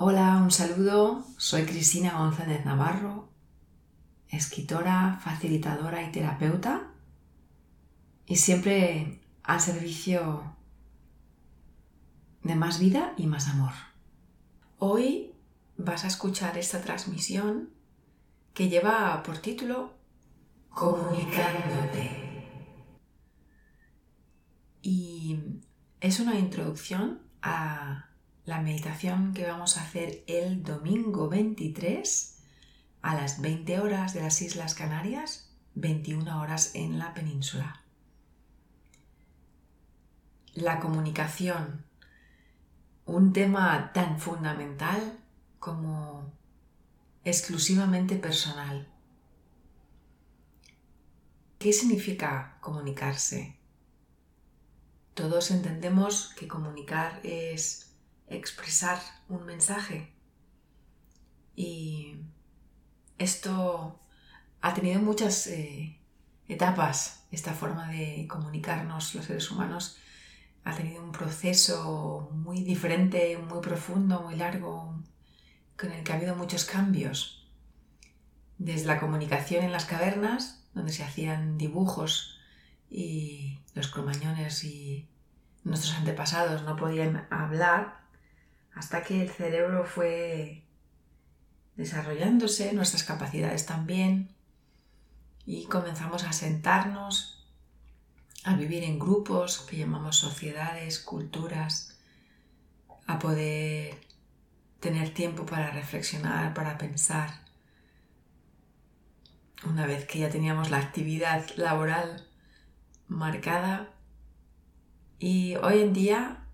Hola, un saludo. Soy Cristina González Navarro, escritora, facilitadora y terapeuta y siempre al servicio de más vida y más amor. Hoy vas a escuchar esta transmisión que lleva por título Comunicándote. Y es una introducción a la meditación que vamos a hacer el domingo 23 a las 20 horas de las Islas Canarias, 21 horas en la península. La comunicación, un tema tan fundamental como exclusivamente personal. ¿Qué significa comunicarse? Todos entendemos que comunicar es expresar un mensaje. Y esto ha tenido muchas eh, etapas, esta forma de comunicarnos los seres humanos ha tenido un proceso muy diferente, muy profundo, muy largo, con el que ha habido muchos cambios. Desde la comunicación en las cavernas, donde se hacían dibujos y los cromañones y nuestros antepasados no podían hablar, hasta que el cerebro fue desarrollándose, nuestras capacidades también, y comenzamos a sentarnos, a vivir en grupos que llamamos sociedades, culturas, a poder tener tiempo para reflexionar, para pensar. Una vez que ya teníamos la actividad laboral marcada y hoy en día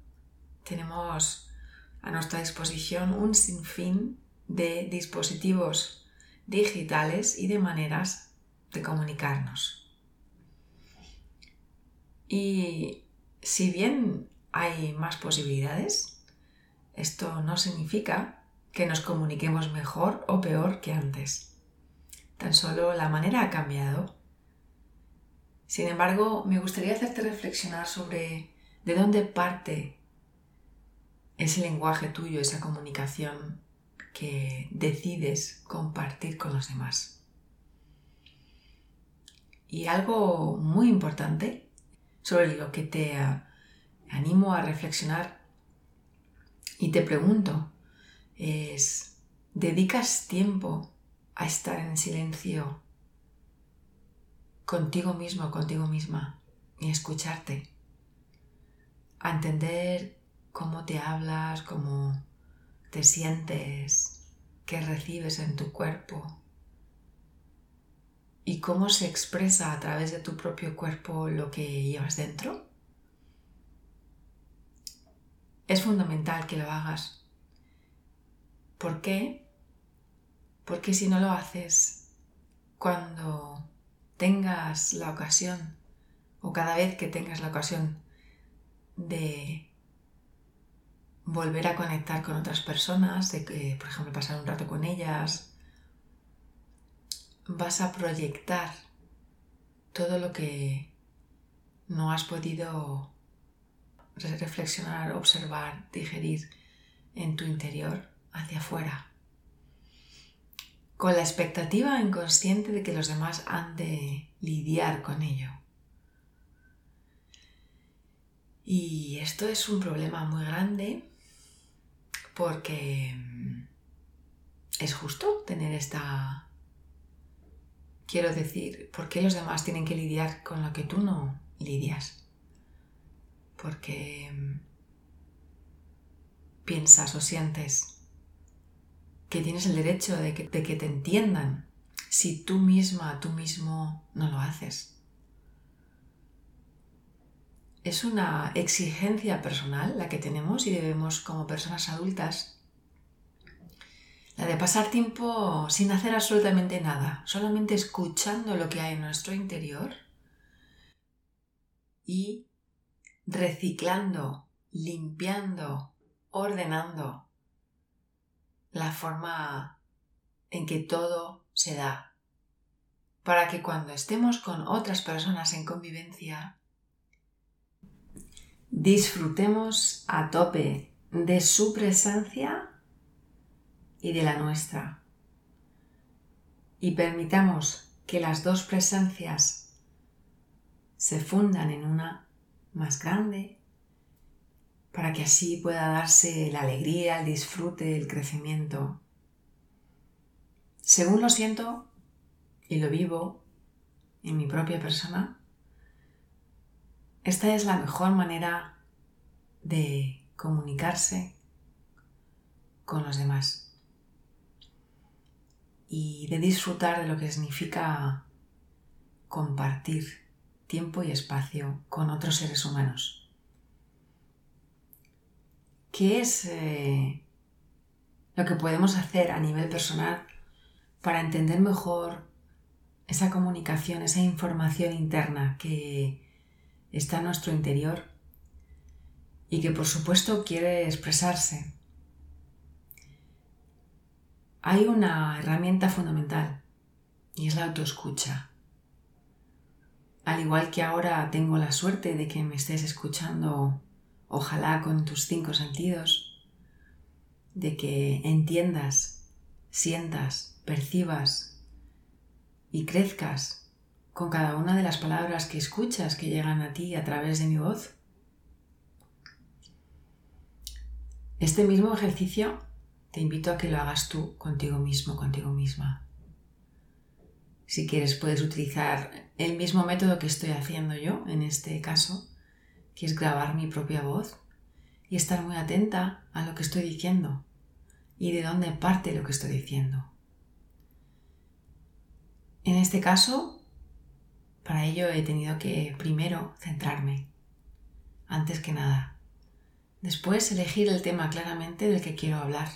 tenemos a nuestra disposición un sinfín de dispositivos digitales y de maneras de comunicarnos. Y si bien hay más posibilidades, esto no significa que nos comuniquemos mejor o peor que antes. Tan solo la manera ha cambiado. Sin embargo, me gustaría hacerte reflexionar sobre de dónde parte ese lenguaje tuyo, esa comunicación que decides compartir con los demás. Y algo muy importante sobre lo que te animo a reflexionar y te pregunto es, ¿dedicas tiempo a estar en silencio contigo mismo, contigo misma y escucharte? A entender cómo te hablas, cómo te sientes, qué recibes en tu cuerpo y cómo se expresa a través de tu propio cuerpo lo que llevas dentro. Es fundamental que lo hagas. ¿Por qué? Porque si no lo haces, cuando tengas la ocasión o cada vez que tengas la ocasión de volver a conectar con otras personas, de que, por ejemplo, pasar un rato con ellas, vas a proyectar todo lo que no has podido reflexionar, observar, digerir en tu interior hacia afuera, con la expectativa inconsciente de que los demás han de lidiar con ello. Y esto es un problema muy grande porque mm, es justo tener esta... Quiero decir, ¿por qué los demás tienen que lidiar con lo que tú no lidias? Porque mm, piensas o sientes que tienes el derecho de que, de que te entiendan si tú misma, tú mismo no lo haces es una exigencia personal la que tenemos y debemos como personas adultas, la de pasar tiempo sin hacer absolutamente nada, solamente escuchando lo que hay en nuestro interior y reciclando, limpiando, ordenando la forma en que todo se da, para que cuando estemos con otras personas en convivencia disfrutemos a tope de su presencia y de la nuestra. Y permitamos que las dos presencias se fundan en una más grande para que así pueda darse la alegría, el disfrute, el crecimiento. Según lo siento y lo vivo en mi propia persona, esta es la mejor manera de comunicarse con los demás y de disfrutar de lo que significa compartir tiempo y espacio con otros seres humanos. ¿Qué es eh, lo que podemos hacer a nivel personal para entender mejor esa comunicación, esa información interna que está en nuestro interior y que por supuesto quiere expresarse. Hay una herramienta fundamental y es la autoescucha. Al igual que ahora tengo la suerte de que me estés escuchando, ojalá con tus cinco sentidos, de que entiendas, sientas, percibas y crezcas con cada una de las palabras que escuchas que llegan a ti a través de mi voz. Este mismo ejercicio te invito a que lo hagas tú contigo mismo, contigo misma. Si quieres puedes utilizar el mismo método que estoy haciendo yo en este caso, que es grabar mi propia voz y estar muy atenta a lo que estoy diciendo y de dónde parte lo que estoy diciendo. En este caso, para ello he tenido que primero centrarme, antes que nada, Después elegir el tema claramente del que quiero hablar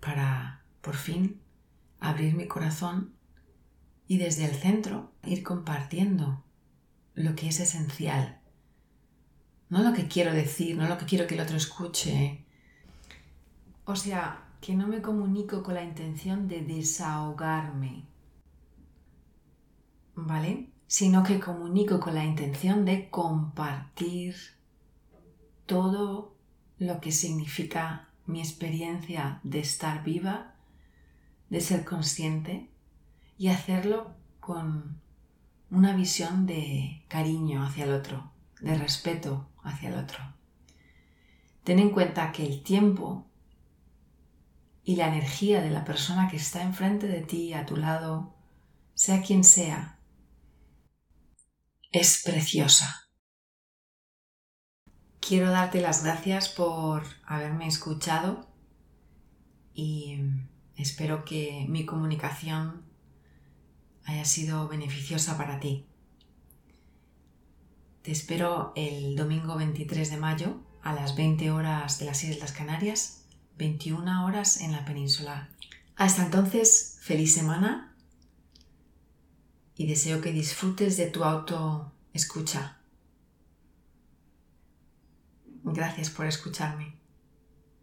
para, por fin, abrir mi corazón y desde el centro ir compartiendo lo que es esencial. No lo que quiero decir, no lo que quiero que el otro escuche. O sea, que no me comunico con la intención de desahogarme. ¿Vale? Sino que comunico con la intención de compartir todo lo que significa mi experiencia de estar viva, de ser consciente y hacerlo con una visión de cariño hacia el otro, de respeto hacia el otro. Ten en cuenta que el tiempo y la energía de la persona que está enfrente de ti, a tu lado, sea quien sea, es preciosa. Quiero darte las gracias por haberme escuchado y espero que mi comunicación haya sido beneficiosa para ti. Te espero el domingo 23 de mayo a las 20 horas de las Islas Canarias, 21 horas en la península. Hasta entonces, feliz semana y deseo que disfrutes de tu auto escucha. Gracias por escucharme.